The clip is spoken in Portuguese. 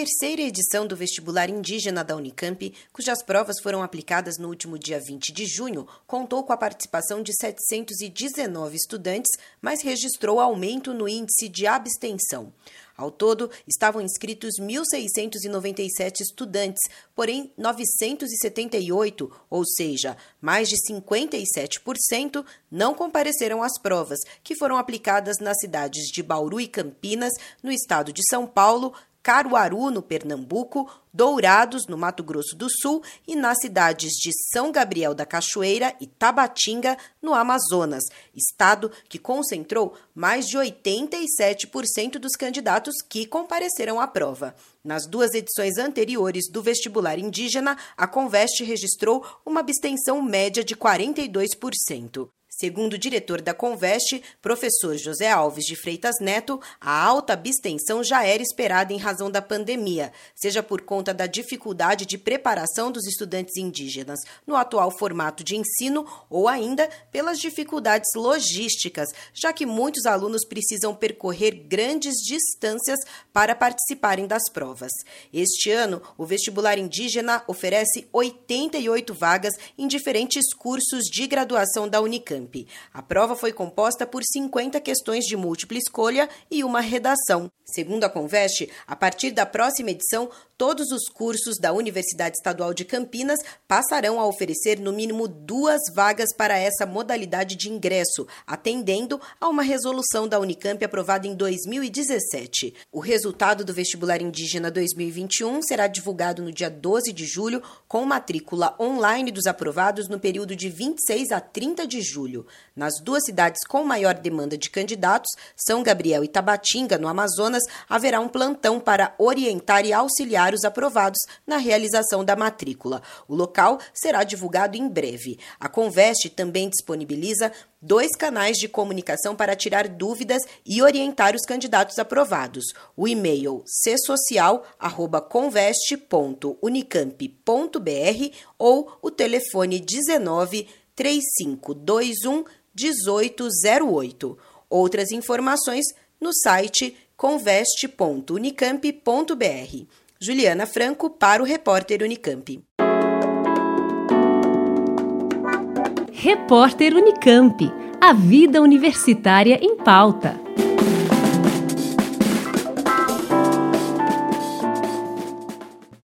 Terceira edição do vestibular indígena da Unicamp, cujas provas foram aplicadas no último dia 20 de junho, contou com a participação de 719 estudantes, mas registrou aumento no índice de abstenção. Ao todo, estavam inscritos 1.697 estudantes, porém 978, ou seja, mais de 57%, não compareceram às provas, que foram aplicadas nas cidades de Bauru e Campinas, no estado de São Paulo, Caruaru, no Pernambuco, Dourados, no Mato Grosso do Sul, e nas cidades de São Gabriel da Cachoeira e Tabatinga, no Amazonas, estado que concentrou mais de 87% dos candidatos que compareceram à prova. Nas duas edições anteriores do vestibular indígena, a Conveste registrou uma abstenção média de 42%. Segundo o diretor da Conveste, professor José Alves de Freitas Neto, a alta abstenção já era esperada em razão da pandemia, seja por conta da dificuldade de preparação dos estudantes indígenas no atual formato de ensino ou ainda pelas dificuldades logísticas, já que muitos alunos precisam percorrer grandes distâncias para participarem das provas. Este ano, o vestibular indígena oferece 88 vagas em diferentes cursos de graduação da Unicamp. Unicamp. A prova foi composta por 50 questões de múltipla escolha e uma redação. Segundo a Conveste, a partir da próxima edição, todos os cursos da Universidade Estadual de Campinas passarão a oferecer no mínimo duas vagas para essa modalidade de ingresso, atendendo a uma resolução da Unicamp aprovada em 2017. O resultado do vestibular indígena 2021 será divulgado no dia 12 de julho, com matrícula online dos aprovados no período de 26 a 30 de julho. Nas duas cidades com maior demanda de candidatos, São Gabriel e Tabatinga, no Amazonas, haverá um plantão para orientar e auxiliar os aprovados na realização da matrícula. O local será divulgado em breve. A Conveste também disponibiliza dois canais de comunicação para tirar dúvidas e orientar os candidatos aprovados. O e-mail csocial@conveste.unicamp.br ou o telefone 19 3521 1808. Outras informações no site conveste.unicamp.br. Juliana Franco para o repórter Unicamp. Repórter Unicamp. A vida universitária em pauta.